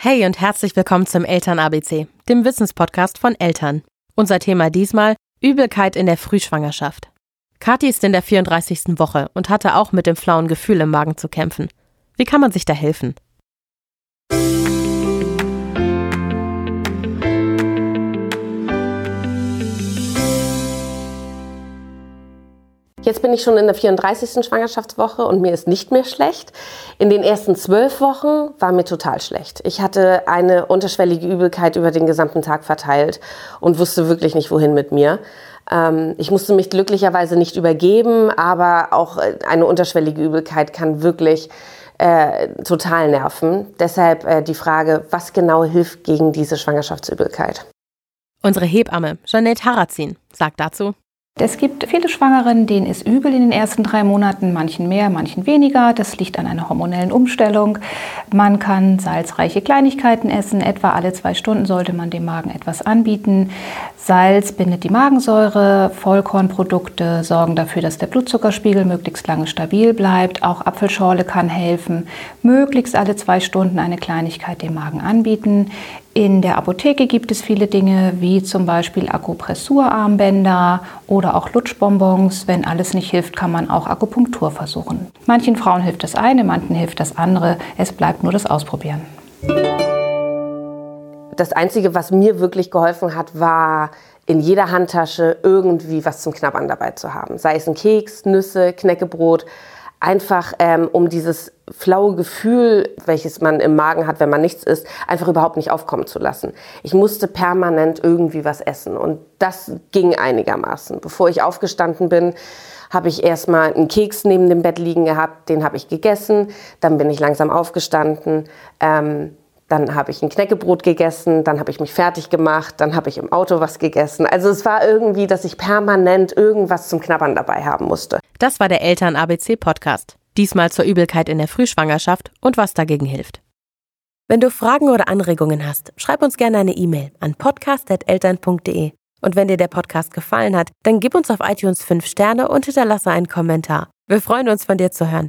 Hey und herzlich willkommen zum Eltern ABC, dem Wissenspodcast von Eltern. Unser Thema diesmal Übelkeit in der Frühschwangerschaft. Kathi ist in der 34. Woche und hatte auch mit dem flauen Gefühl im Magen zu kämpfen. Wie kann man sich da helfen? Jetzt bin ich schon in der 34. Schwangerschaftswoche und mir ist nicht mehr schlecht. In den ersten zwölf Wochen war mir total schlecht. Ich hatte eine unterschwellige Übelkeit über den gesamten Tag verteilt und wusste wirklich nicht, wohin mit mir. Ähm, ich musste mich glücklicherweise nicht übergeben, aber auch äh, eine unterschwellige Übelkeit kann wirklich äh, total nerven. Deshalb äh, die Frage, was genau hilft gegen diese Schwangerschaftsübelkeit? Unsere Hebamme, Janette Harazin, sagt dazu. Es gibt viele Schwangeren, denen ist übel in den ersten drei Monaten, manchen mehr, manchen weniger. Das liegt an einer hormonellen Umstellung. Man kann salzreiche Kleinigkeiten essen. Etwa alle zwei Stunden sollte man dem Magen etwas anbieten. Salz bindet die Magensäure. Vollkornprodukte sorgen dafür, dass der Blutzuckerspiegel möglichst lange stabil bleibt. Auch Apfelschorle kann helfen. Möglichst alle zwei Stunden eine Kleinigkeit dem Magen anbieten. In der Apotheke gibt es viele Dinge wie zum Beispiel Akupressurarmbänder oder auch Lutschbonbons. Wenn alles nicht hilft, kann man auch Akupunktur versuchen. Manchen Frauen hilft das eine, manchen hilft das andere. Es bleibt nur das Ausprobieren. Das Einzige, was mir wirklich geholfen hat, war in jeder Handtasche irgendwie was zum Knabbern dabei zu haben. Sei es ein Keks, Nüsse, Knäckebrot einfach ähm, um dieses flaue Gefühl, welches man im Magen hat, wenn man nichts isst, einfach überhaupt nicht aufkommen zu lassen. Ich musste permanent irgendwie was essen und das ging einigermaßen. Bevor ich aufgestanden bin, habe ich erstmal einen Keks neben dem Bett liegen gehabt, den habe ich gegessen, dann bin ich langsam aufgestanden. Ähm, dann habe ich ein Knäckebrot gegessen, dann habe ich mich fertig gemacht, dann habe ich im Auto was gegessen. Also es war irgendwie, dass ich permanent irgendwas zum Knabbern dabei haben musste. Das war der Eltern ABC Podcast. Diesmal zur Übelkeit in der Frühschwangerschaft und was dagegen hilft. Wenn du Fragen oder Anregungen hast, schreib uns gerne eine E-Mail an podcast.eltern.de. Und wenn dir der Podcast gefallen hat, dann gib uns auf iTunes 5 Sterne und hinterlasse einen Kommentar. Wir freuen uns, von dir zu hören.